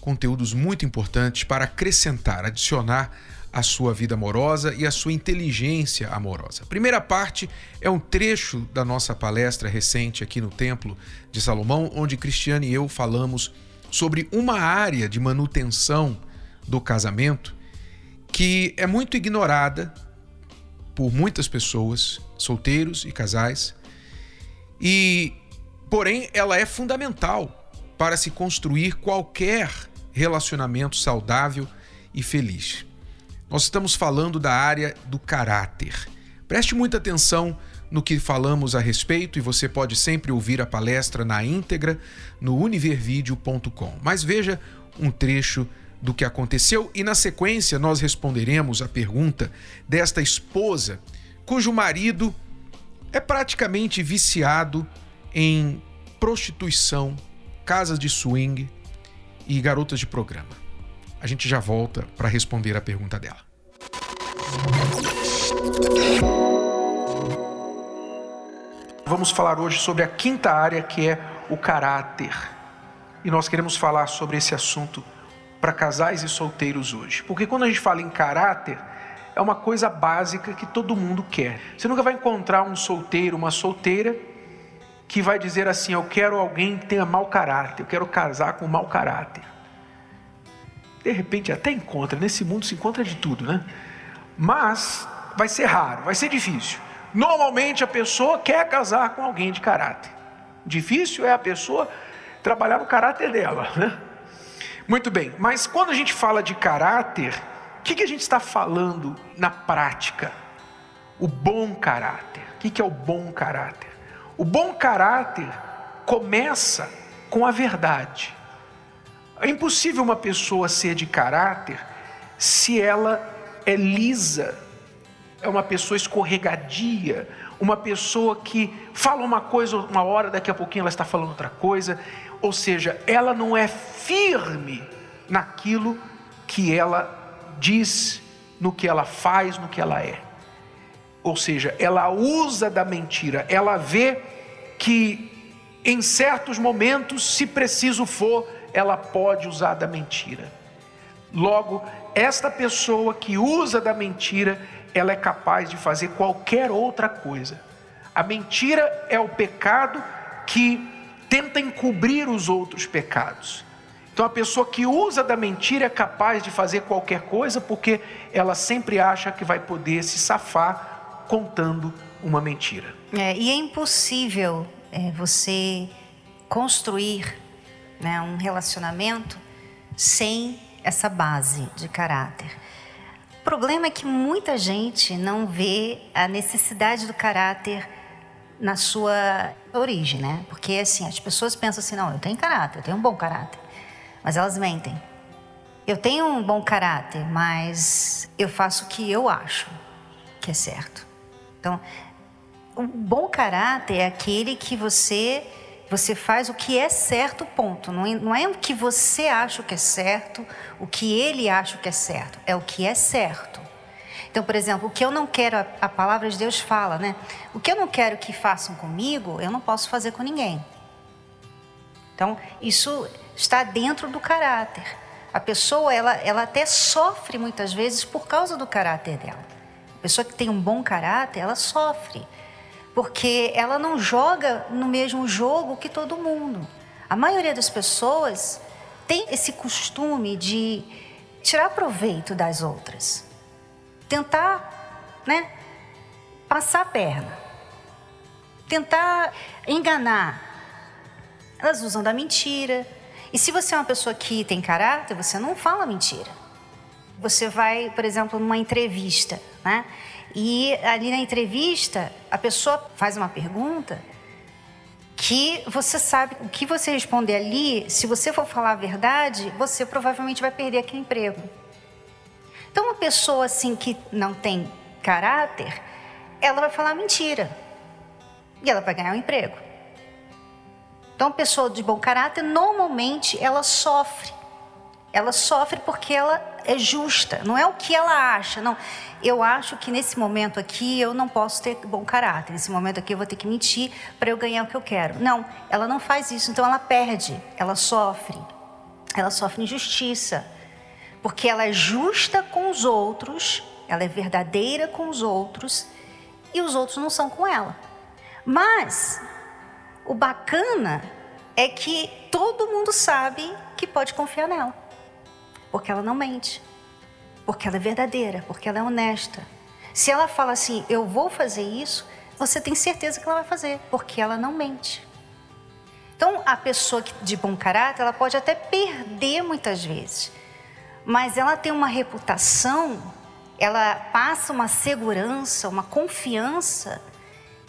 conteúdos muito importantes para acrescentar, adicionar a sua vida amorosa e a sua inteligência amorosa. A primeira parte é um trecho da nossa palestra recente aqui no Templo de Salomão, onde Cristiane e eu falamos sobre uma área de manutenção do casamento que é muito ignorada por muitas pessoas, solteiros e casais, e porém ela é fundamental para se construir qualquer relacionamento saudável e feliz. Nós estamos falando da área do caráter. Preste muita atenção no que falamos a respeito e você pode sempre ouvir a palestra na íntegra no univervideo.com. Mas veja um trecho do que aconteceu e na sequência nós responderemos a pergunta desta esposa cujo marido é praticamente viciado em prostituição, casas de swing, e garotas de programa. A gente já volta para responder a pergunta dela. Vamos falar hoje sobre a quinta área que é o caráter. E nós queremos falar sobre esse assunto para casais e solteiros hoje. Porque quando a gente fala em caráter, é uma coisa básica que todo mundo quer. Você nunca vai encontrar um solteiro, uma solteira que vai dizer assim: Eu quero alguém que tenha mau caráter, eu quero casar com mau caráter. De repente até encontra, nesse mundo se encontra de tudo, né? Mas vai ser raro, vai ser difícil. Normalmente a pessoa quer casar com alguém de caráter. Difícil é a pessoa trabalhar no caráter dela, né? Muito bem, mas quando a gente fala de caráter, o que, que a gente está falando na prática? O bom caráter. O que, que é o bom caráter? O bom caráter começa com a verdade. É impossível uma pessoa ser de caráter se ela é lisa, é uma pessoa escorregadia, uma pessoa que fala uma coisa uma hora, daqui a pouquinho ela está falando outra coisa, ou seja, ela não é firme naquilo que ela diz, no que ela faz, no que ela é. Ou seja, ela usa da mentira, ela vê que em certos momentos, se preciso for, ela pode usar da mentira. Logo, esta pessoa que usa da mentira, ela é capaz de fazer qualquer outra coisa. A mentira é o pecado que tenta encobrir os outros pecados. Então, a pessoa que usa da mentira é capaz de fazer qualquer coisa porque ela sempre acha que vai poder se safar contando uma mentira. É, e é impossível é, você construir né, um relacionamento sem essa base de caráter. O problema é que muita gente não vê a necessidade do caráter na sua origem, né? Porque assim, as pessoas pensam assim, não, eu tenho caráter, eu tenho um bom caráter. Mas elas mentem. Eu tenho um bom caráter, mas eu faço o que eu acho que é certo. Então, o bom caráter é aquele que você você faz o que é certo, ponto. Não é, não é o que você acha que é certo, o que ele acha que é certo. É o que é certo. Então, por exemplo, o que eu não quero, a, a palavra de Deus fala, né? O que eu não quero que façam comigo, eu não posso fazer com ninguém. Então, isso está dentro do caráter. A pessoa, ela, ela até sofre muitas vezes por causa do caráter dela. Pessoa que tem um bom caráter, ela sofre porque ela não joga no mesmo jogo que todo mundo. A maioria das pessoas tem esse costume de tirar proveito das outras, tentar, né, passar a perna, tentar enganar. Elas usam da mentira. E se você é uma pessoa que tem caráter, você não fala mentira. Você vai, por exemplo, numa entrevista, né? E ali na entrevista, a pessoa faz uma pergunta que você sabe o que você responder ali, se você for falar a verdade, você provavelmente vai perder aquele emprego. Então, uma pessoa assim que não tem caráter, ela vai falar mentira e ela vai ganhar um emprego. Então, a pessoa de bom caráter, normalmente, ela sofre. Ela sofre porque ela é justa, não é o que ela acha, não. Eu acho que nesse momento aqui eu não posso ter bom caráter, nesse momento aqui eu vou ter que mentir para eu ganhar o que eu quero. Não, ela não faz isso, então ela perde, ela sofre. Ela sofre injustiça, porque ela é justa com os outros, ela é verdadeira com os outros e os outros não são com ela. Mas o bacana é que todo mundo sabe que pode confiar nela, porque ela não mente, porque ela é verdadeira, porque ela é honesta. Se ela fala assim, eu vou fazer isso, você tem certeza que ela vai fazer, porque ela não mente. Então, a pessoa de bom caráter, ela pode até perder muitas vezes, mas ela tem uma reputação, ela passa uma segurança, uma confiança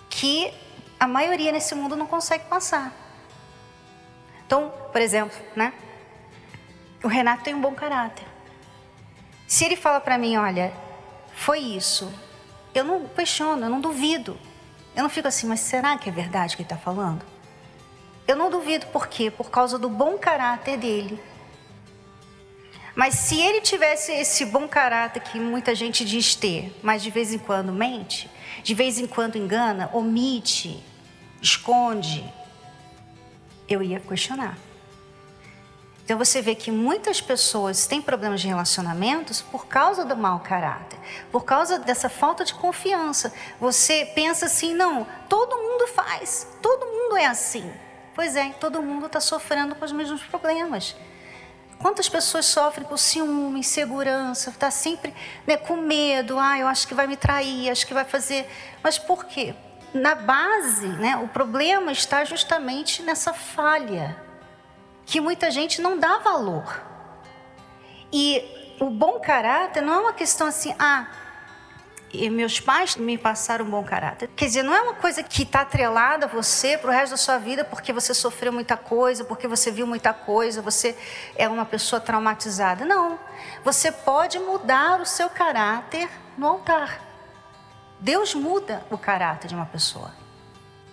que a maioria nesse mundo não consegue passar. Então, por exemplo, né? O Renato tem um bom caráter. Se ele fala para mim, olha, foi isso, eu não questiono, eu não duvido. Eu não fico assim, mas será que é verdade que ele está falando? Eu não duvido por quê? Por causa do bom caráter dele. Mas se ele tivesse esse bom caráter que muita gente diz ter, mas de vez em quando mente, de vez em quando engana, omite, esconde, eu ia questionar. Então você vê que muitas pessoas têm problemas de relacionamentos por causa do mau caráter, por causa dessa falta de confiança. Você pensa assim, não, todo mundo faz, todo mundo é assim. Pois é, todo mundo está sofrendo com os mesmos problemas. Quantas pessoas sofrem com ciúme, insegurança, está sempre né, com medo, ah, eu acho que vai me trair, acho que vai fazer. Mas por quê? na base, né, o problema está justamente nessa falha, que muita gente não dá valor. E o bom caráter não é uma questão assim, ah, meus pais me passaram um bom caráter. Quer dizer, não é uma coisa que está atrelada a você para o resto da sua vida porque você sofreu muita coisa, porque você viu muita coisa, você é uma pessoa traumatizada. Não. Você pode mudar o seu caráter no altar. Deus muda o caráter de uma pessoa.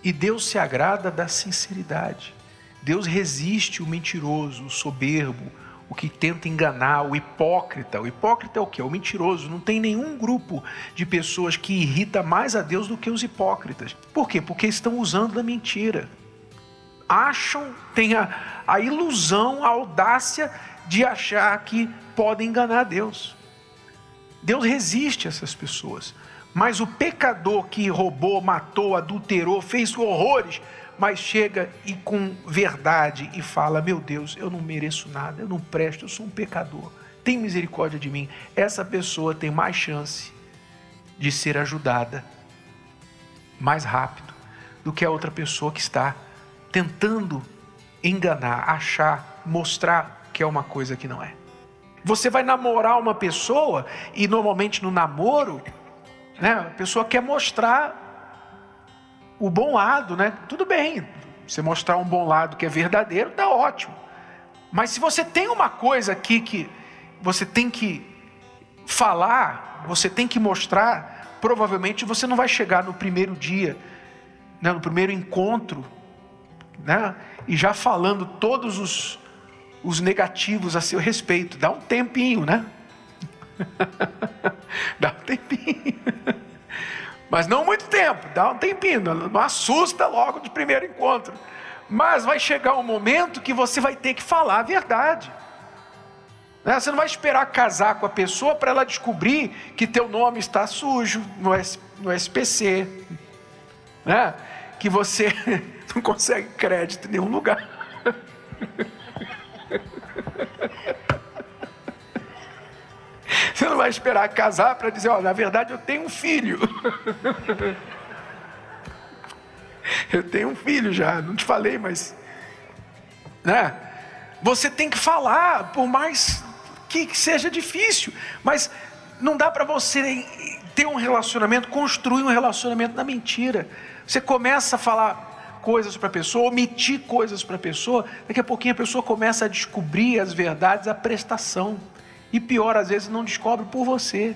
E Deus se agrada da sinceridade. Deus resiste o mentiroso, o soberbo, o que tenta enganar, o hipócrita. O hipócrita é o que? É o mentiroso. Não tem nenhum grupo de pessoas que irrita mais a Deus do que os hipócritas. Por quê? Porque estão usando da mentira. Acham, têm a, a ilusão, a audácia de achar que podem enganar Deus. Deus resiste a essas pessoas. Mas o pecador que roubou, matou, adulterou, fez horrores, mas chega e com verdade e fala: Meu Deus, eu não mereço nada, eu não presto, eu sou um pecador. Tem misericórdia de mim. Essa pessoa tem mais chance de ser ajudada mais rápido do que a outra pessoa que está tentando enganar, achar, mostrar que é uma coisa que não é. Você vai namorar uma pessoa e normalmente no namoro né? A pessoa quer mostrar o bom lado, né? Tudo bem, você mostrar um bom lado que é verdadeiro, tá ótimo. Mas se você tem uma coisa aqui que você tem que falar, você tem que mostrar, provavelmente você não vai chegar no primeiro dia, né, no primeiro encontro, né, e já falando todos os, os negativos a seu respeito. Dá um tempinho, né? dá um tempinho. Mas não muito tempo, dá um tempinho, não assusta logo de primeiro encontro. Mas vai chegar um momento que você vai ter que falar a verdade. Né? Você não vai esperar casar com a pessoa para ela descobrir que teu nome está sujo no, no SPC, né? que você não consegue crédito em nenhum lugar. Você não vai esperar casar para dizer, ó, na verdade eu tenho um filho. eu tenho um filho já, não te falei, mas né? Você tem que falar, por mais que seja difícil, mas não dá para você ter um relacionamento, construir um relacionamento na mentira. Você começa a falar coisas para a pessoa, omitir coisas para a pessoa, daqui a pouquinho a pessoa começa a descobrir as verdades, a prestação. E pior, às vezes não descobre por você.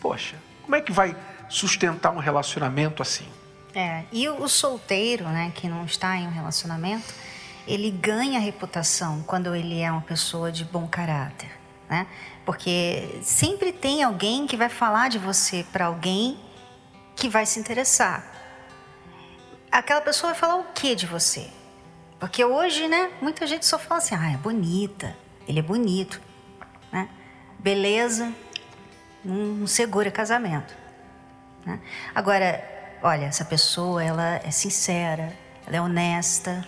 Poxa, como é que vai sustentar um relacionamento assim? É, e o solteiro, né, que não está em um relacionamento, ele ganha reputação quando ele é uma pessoa de bom caráter, né? Porque sempre tem alguém que vai falar de você para alguém que vai se interessar. Aquela pessoa vai falar o que de você? Porque hoje, né, muita gente só fala assim: "Ah, é bonita, ele é bonito", né? Beleza não segura casamento, né? Agora, olha, essa pessoa, ela é sincera, ela é honesta,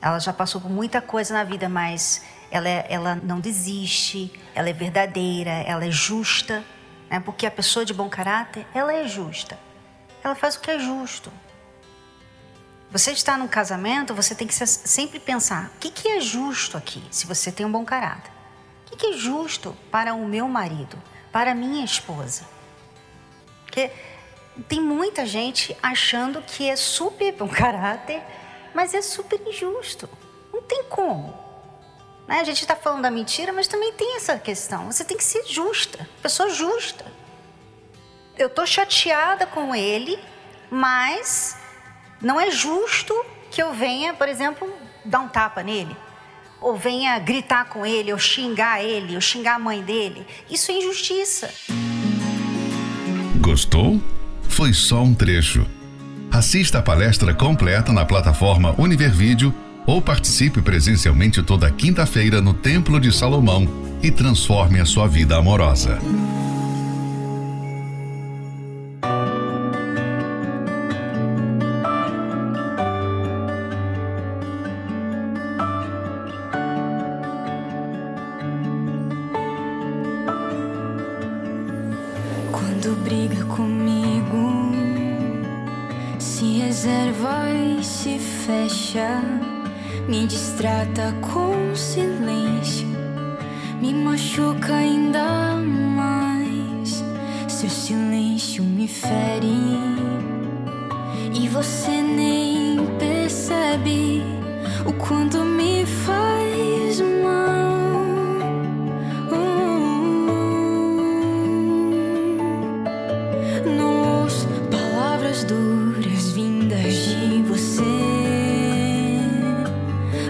ela já passou por muita coisa na vida, mas ela, é, ela não desiste, ela é verdadeira, ela é justa, né? porque a pessoa de bom caráter, ela é justa. Ela faz o que é justo. Você está num casamento, você tem que sempre pensar: o que, que é justo aqui, se você tem um bom caráter? O que, é justo para o meu marido, para a minha esposa? Porque tem muita gente achando que é super bom caráter, mas é super injusto. Não tem como. Né? A gente está falando da mentira, mas também tem essa questão. Você tem que ser justa, pessoa justa. Eu estou chateada com ele, mas não é justo que eu venha, por exemplo, dar um tapa nele, ou venha gritar com ele, ou xingar ele, ou xingar a mãe dele. Isso é injustiça. Gostou? Foi só um trecho. Assista a palestra completa na plataforma Univervídeo ou participe presencialmente toda quinta-feira no Templo de Salomão e transforme a sua vida amorosa. Vindas de você.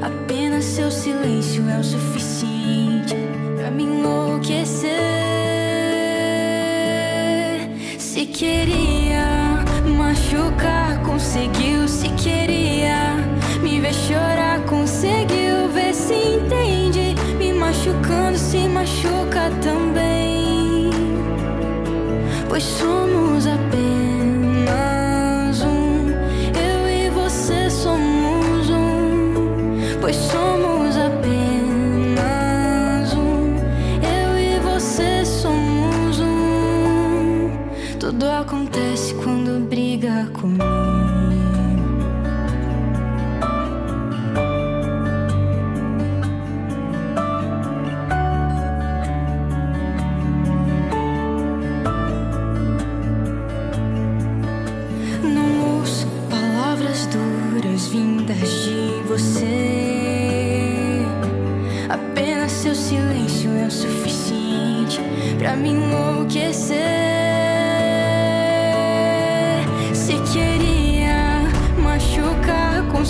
Apenas seu silêncio é o suficiente pra me enlouquecer. Se queria machucar, conseguiu. Se queria me ver chorar, conseguiu ver se entende. Me machucando, se machuca também. Pois somos apenas.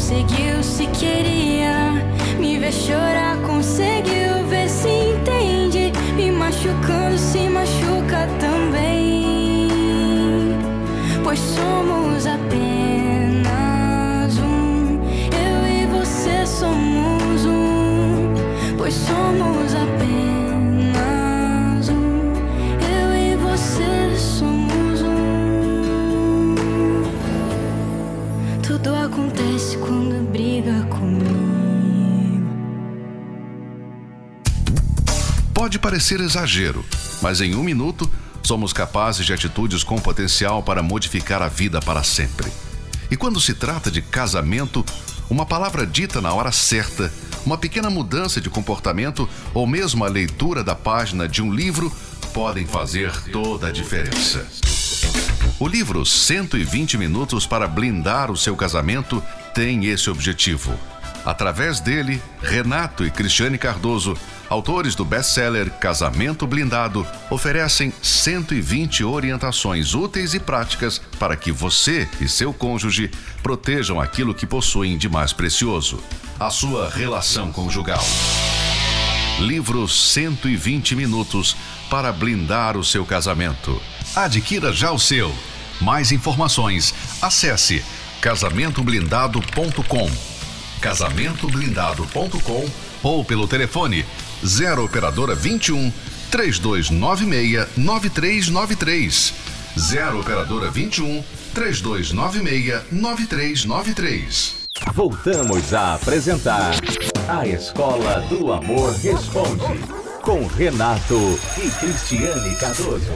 sick you parecer exagero, mas em um minuto somos capazes de atitudes com potencial para modificar a vida para sempre. E quando se trata de casamento, uma palavra dita na hora certa, uma pequena mudança de comportamento ou mesmo a leitura da página de um livro podem fazer toda a diferença. O livro 120 Minutos para Blindar o Seu Casamento tem esse objetivo Através dele, Renato e Cristiane Cardoso, autores do best-seller Casamento Blindado, oferecem 120 orientações úteis e práticas para que você e seu cônjuge protejam aquilo que possuem de mais precioso: a sua relação conjugal. Livro 120 minutos para blindar o seu casamento. Adquira já o seu. Mais informações, acesse casamentoblindado.com casamentoblindado.com ou pelo telefone 0 operadora 21 3296 9393 0 operadora 21 3296 9393 Voltamos a apresentar A Escola do Amor Responde com Renato e Cristiane Cardoso.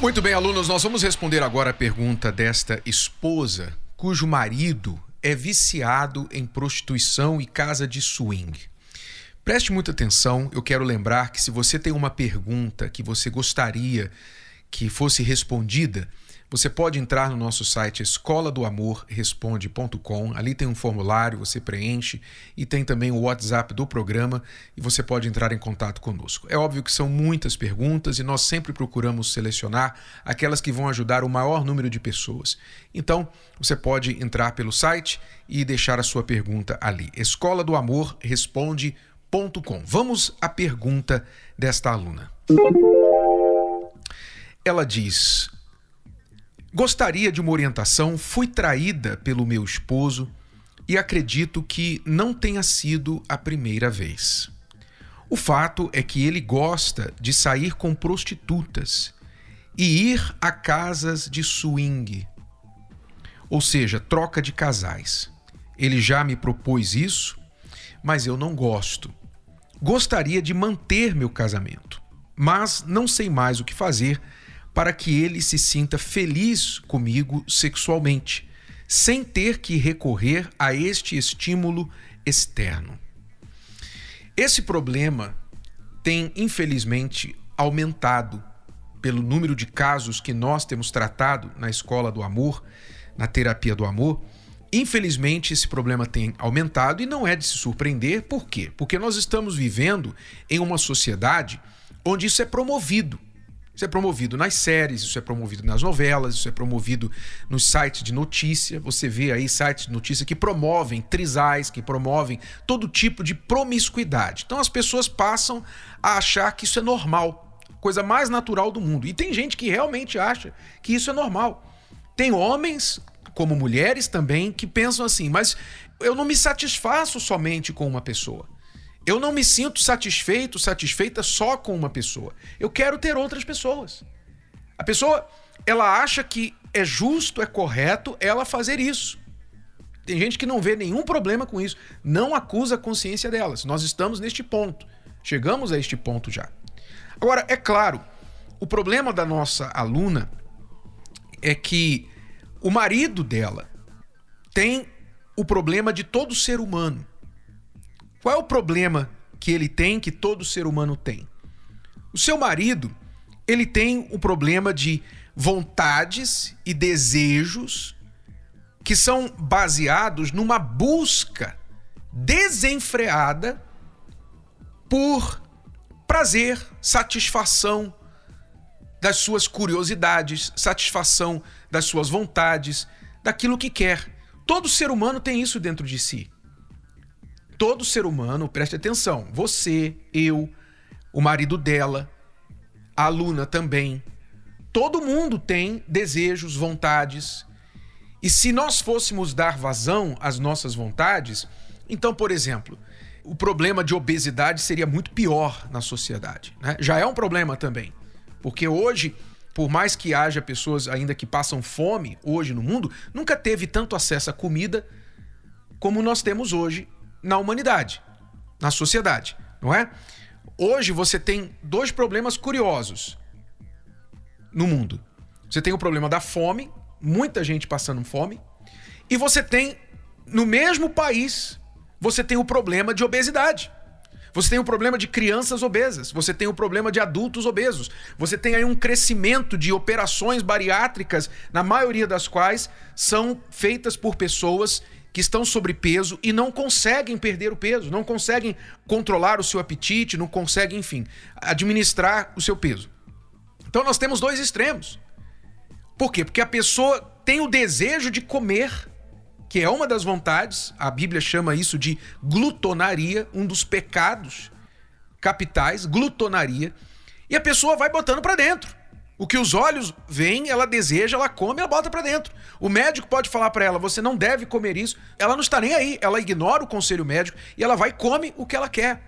Muito bem, alunos, nós vamos responder agora a pergunta desta esposa cujo marido é viciado em prostituição e casa de swing. Preste muita atenção, eu quero lembrar que se você tem uma pergunta que você gostaria que fosse respondida, você pode entrar no nosso site escola do amor responde.com. Ali tem um formulário, você preenche e tem também o WhatsApp do programa e você pode entrar em contato conosco. É óbvio que são muitas perguntas e nós sempre procuramos selecionar aquelas que vão ajudar o maior número de pessoas. Então, você pode entrar pelo site e deixar a sua pergunta ali. Escola do amor responde.com. Vamos à pergunta desta aluna. Ela diz: Gostaria de uma orientação, fui traída pelo meu esposo e acredito que não tenha sido a primeira vez. O fato é que ele gosta de sair com prostitutas e ir a casas de swing, ou seja, troca de casais. Ele já me propôs isso, mas eu não gosto. Gostaria de manter meu casamento, mas não sei mais o que fazer para que ele se sinta feliz comigo sexualmente, sem ter que recorrer a este estímulo externo. Esse problema tem, infelizmente, aumentado pelo número de casos que nós temos tratado na escola do amor, na terapia do amor. Infelizmente, esse problema tem aumentado e não é de se surpreender. Por quê? Porque nós estamos vivendo em uma sociedade onde isso é promovido. Isso é promovido nas séries, isso é promovido nas novelas, isso é promovido nos sites de notícia. Você vê aí sites de notícia que promovem trisais, que promovem todo tipo de promiscuidade. Então as pessoas passam a achar que isso é normal, coisa mais natural do mundo. E tem gente que realmente acha que isso é normal. Tem homens, como mulheres também, que pensam assim, mas eu não me satisfaço somente com uma pessoa. Eu não me sinto satisfeito, satisfeita só com uma pessoa. Eu quero ter outras pessoas. A pessoa, ela acha que é justo, é correto ela fazer isso. Tem gente que não vê nenhum problema com isso, não acusa a consciência delas. Nós estamos neste ponto. Chegamos a este ponto já. Agora, é claro, o problema da nossa aluna é que o marido dela tem o problema de todo ser humano. Qual é o problema que ele tem, que todo ser humano tem? O seu marido, ele tem o problema de vontades e desejos que são baseados numa busca desenfreada por prazer, satisfação das suas curiosidades, satisfação das suas vontades, daquilo que quer. Todo ser humano tem isso dentro de si todo ser humano, preste atenção, você, eu, o marido dela, a aluna também, todo mundo tem desejos, vontades. E se nós fôssemos dar vazão às nossas vontades, então, por exemplo, o problema de obesidade seria muito pior na sociedade. Né? Já é um problema também. Porque hoje, por mais que haja pessoas ainda que passam fome hoje no mundo, nunca teve tanto acesso à comida como nós temos hoje na humanidade, na sociedade, não é? Hoje você tem dois problemas curiosos no mundo. Você tem o problema da fome, muita gente passando fome, e você tem no mesmo país, você tem o problema de obesidade. Você tem o problema de crianças obesas, você tem o problema de adultos obesos, você tem aí um crescimento de operações bariátricas, na maioria das quais são feitas por pessoas que estão sobrepeso e não conseguem perder o peso, não conseguem controlar o seu apetite, não conseguem, enfim, administrar o seu peso. Então nós temos dois extremos. Por quê? Porque a pessoa tem o desejo de comer, que é uma das vontades, a Bíblia chama isso de glutonaria, um dos pecados capitais, glutonaria, e a pessoa vai botando para dentro. O que os olhos veem, ela deseja, ela come, ela bota para dentro. O médico pode falar para ela: você não deve comer isso. Ela não está nem aí. Ela ignora o conselho médico e ela vai e come o que ela quer.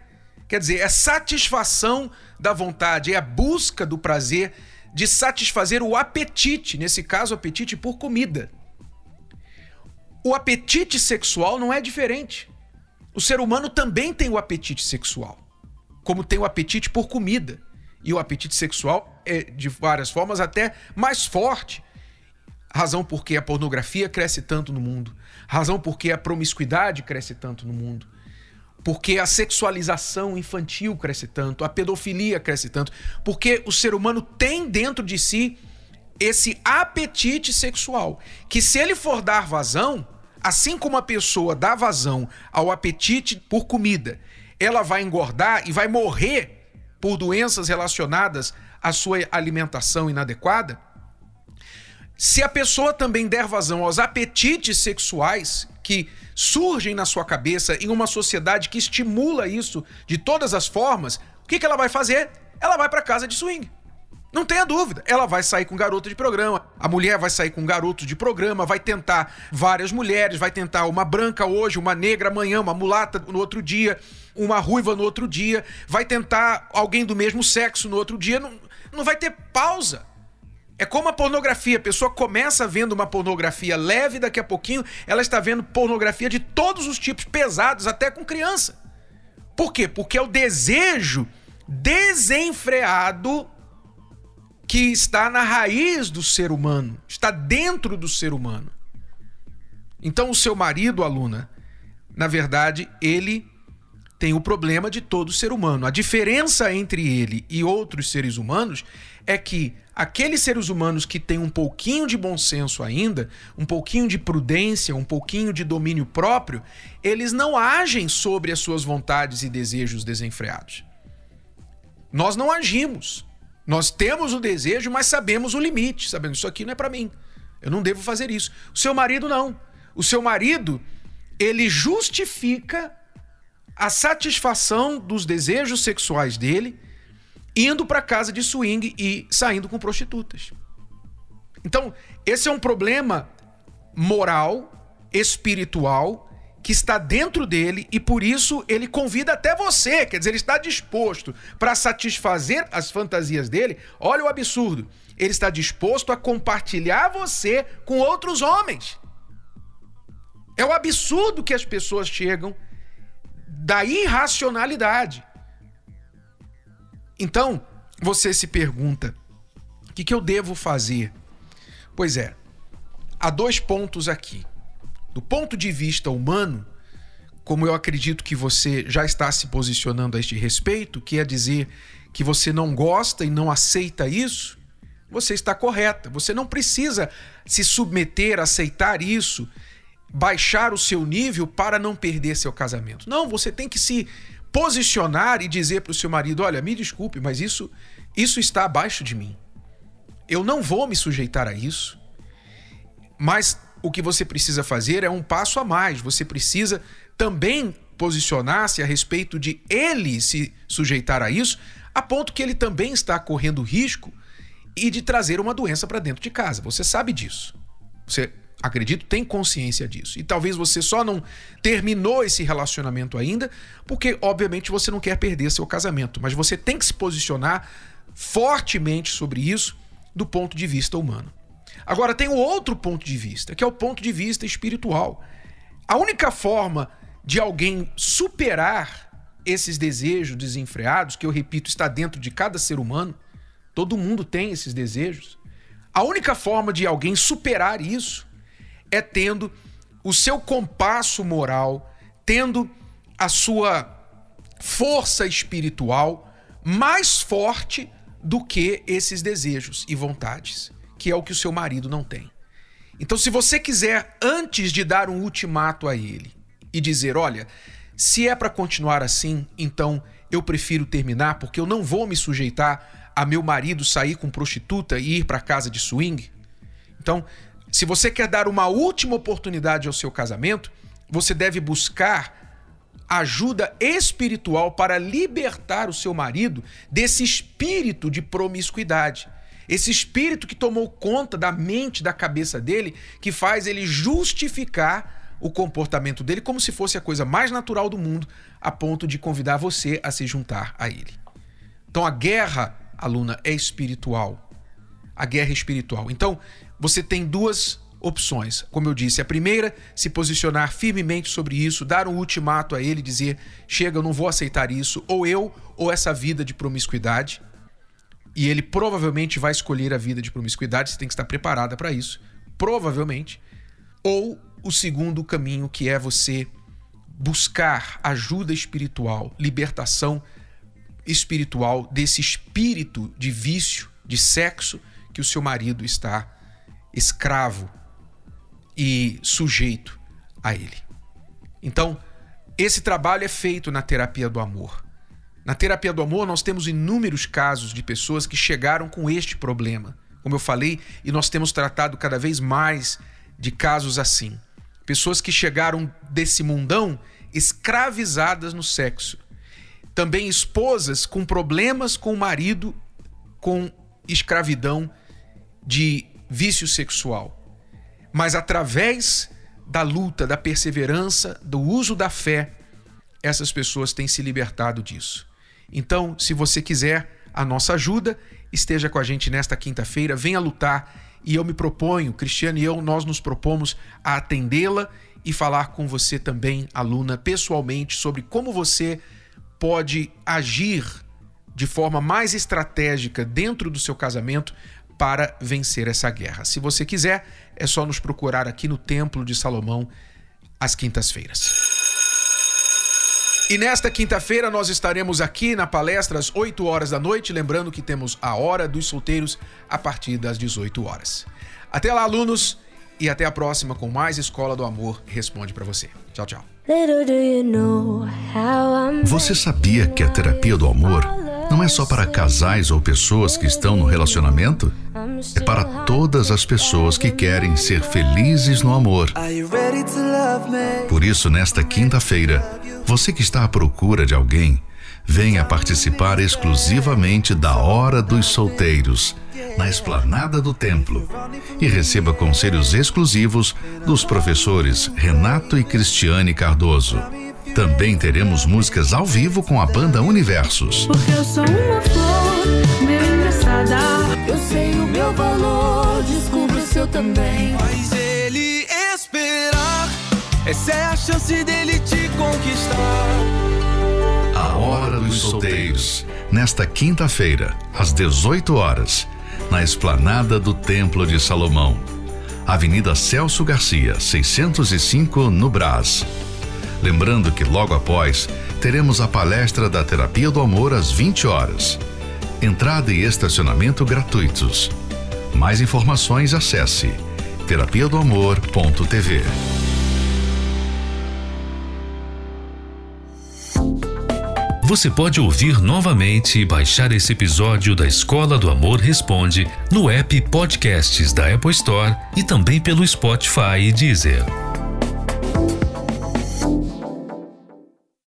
Quer dizer, é satisfação da vontade, é a busca do prazer de satisfazer o apetite, nesse caso, o apetite por comida. O apetite sexual não é diferente. O ser humano também tem o apetite sexual, como tem o apetite por comida. E o apetite sexual é, de várias formas, até mais forte. Razão porque a pornografia cresce tanto no mundo. Razão porque a promiscuidade cresce tanto no mundo. Porque a sexualização infantil cresce tanto, a pedofilia cresce tanto. Porque o ser humano tem dentro de si esse apetite sexual. Que se ele for dar vazão, assim como a pessoa dá vazão ao apetite por comida, ela vai engordar e vai morrer por doenças relacionadas à sua alimentação inadequada, se a pessoa também der vazão aos apetites sexuais que surgem na sua cabeça em uma sociedade que estimula isso de todas as formas, o que, ela vai fazer? Ela vai para casa de swing. Não tenha dúvida, ela vai sair com garoto de programa. A mulher vai sair com garoto de programa, vai tentar várias mulheres, vai tentar uma branca hoje, uma negra amanhã, uma mulata no outro dia, uma ruiva no outro dia, vai tentar alguém do mesmo sexo no outro dia. Não, não vai ter pausa. É como a pornografia. A pessoa começa vendo uma pornografia leve, daqui a pouquinho ela está vendo pornografia de todos os tipos, pesados, até com criança. Por quê? Porque é o desejo desenfreado que está na raiz do ser humano, está dentro do ser humano. Então, o seu marido, aluna, na verdade, ele tem o problema de todo ser humano. A diferença entre ele e outros seres humanos é que aqueles seres humanos que têm um pouquinho de bom senso ainda, um pouquinho de prudência, um pouquinho de domínio próprio, eles não agem sobre as suas vontades e desejos desenfreados. Nós não agimos. Nós temos o desejo, mas sabemos o limite, sabendo isso aqui não é para mim. Eu não devo fazer isso. O seu marido não. O seu marido, ele justifica a satisfação dos desejos sexuais dele indo para casa de swing e saindo com prostitutas. Então, esse é um problema moral, espiritual que está dentro dele e por isso ele convida até você, quer dizer, ele está disposto para satisfazer as fantasias dele. Olha o absurdo. Ele está disposto a compartilhar você com outros homens. É o absurdo que as pessoas chegam da irracionalidade. Então, você se pergunta: o que, que eu devo fazer? Pois é, há dois pontos aqui. Do ponto de vista humano, como eu acredito que você já está se posicionando a este respeito, que é dizer que você não gosta e não aceita isso, você está correta. Você não precisa se submeter, aceitar isso, baixar o seu nível para não perder seu casamento. Não, você tem que se posicionar e dizer para o seu marido: olha, me desculpe, mas isso, isso está abaixo de mim. Eu não vou me sujeitar a isso. Mas o que você precisa fazer é um passo a mais. Você precisa também posicionar-se a respeito de ele se sujeitar a isso, a ponto que ele também está correndo risco e de trazer uma doença para dentro de casa. Você sabe disso. Você, acredito, tem consciência disso. E talvez você só não terminou esse relacionamento ainda, porque obviamente você não quer perder seu casamento, mas você tem que se posicionar fortemente sobre isso do ponto de vista humano. Agora, tem o outro ponto de vista, que é o ponto de vista espiritual. A única forma de alguém superar esses desejos desenfreados, que eu repito, está dentro de cada ser humano, todo mundo tem esses desejos. A única forma de alguém superar isso é tendo o seu compasso moral, tendo a sua força espiritual mais forte do que esses desejos e vontades que é o que o seu marido não tem. Então, se você quiser, antes de dar um ultimato a ele e dizer: olha, se é para continuar assim, então eu prefiro terminar porque eu não vou me sujeitar a meu marido sair com prostituta e ir para casa de swing. Então, se você quer dar uma última oportunidade ao seu casamento, você deve buscar ajuda espiritual para libertar o seu marido desse espírito de promiscuidade. Esse espírito que tomou conta da mente, da cabeça dele, que faz ele justificar o comportamento dele como se fosse a coisa mais natural do mundo, a ponto de convidar você a se juntar a ele. Então a guerra, aluna, é espiritual. A guerra é espiritual. Então, você tem duas opções. Como eu disse, a primeira, se posicionar firmemente sobre isso, dar um ultimato a ele, dizer: chega, eu não vou aceitar isso, ou eu, ou essa vida de promiscuidade e ele provavelmente vai escolher a vida de promiscuidade, você tem que estar preparada para isso, provavelmente. Ou o segundo caminho, que é você buscar ajuda espiritual, libertação espiritual desse espírito de vício, de sexo que o seu marido está escravo e sujeito a ele. Então, esse trabalho é feito na terapia do amor. Na terapia do amor, nós temos inúmeros casos de pessoas que chegaram com este problema, como eu falei, e nós temos tratado cada vez mais de casos assim. Pessoas que chegaram desse mundão escravizadas no sexo. Também esposas com problemas com o marido, com escravidão de vício sexual. Mas através da luta, da perseverança, do uso da fé, essas pessoas têm se libertado disso. Então, se você quiser a nossa ajuda, esteja com a gente nesta quinta-feira, venha lutar e eu me proponho, Cristiano e eu, nós nos propomos a atendê-la e falar com você também, aluna, pessoalmente, sobre como você pode agir de forma mais estratégica dentro do seu casamento para vencer essa guerra. Se você quiser, é só nos procurar aqui no Templo de Salomão às quintas-feiras. E nesta quinta-feira nós estaremos aqui na palestra às 8 horas da noite, lembrando que temos a Hora dos Solteiros a partir das 18 horas. Até lá, alunos, e até a próxima com mais Escola do Amor Responde para você. Tchau, tchau. Você sabia que a terapia do amor não é só para casais ou pessoas que estão no relacionamento? É para todas as pessoas que querem ser felizes no amor. Por isso, nesta quinta-feira, você que está à procura de alguém, venha participar exclusivamente da Hora dos Solteiros, na esplanada do templo, e receba conselhos exclusivos dos professores Renato e Cristiane Cardoso. Também teremos músicas ao vivo com a banda Universos. Porque eu sou uma flor, meu engraçada. Eu sei o meu valor, descubra o seu também. Faz ele esperar, essa é a chance dele te conquistar. A Hora dos Solteiros, nesta quinta-feira, às 18 horas, na esplanada do Templo de Salomão. Avenida Celso Garcia, 605, no Brás. Lembrando que logo após teremos a palestra da Terapia do Amor às 20 horas. Entrada e estacionamento gratuitos. Mais informações acesse terapia do amor.tv. Você pode ouvir novamente e baixar esse episódio da Escola do Amor Responde no app Podcasts da Apple Store e também pelo Spotify e Deezer.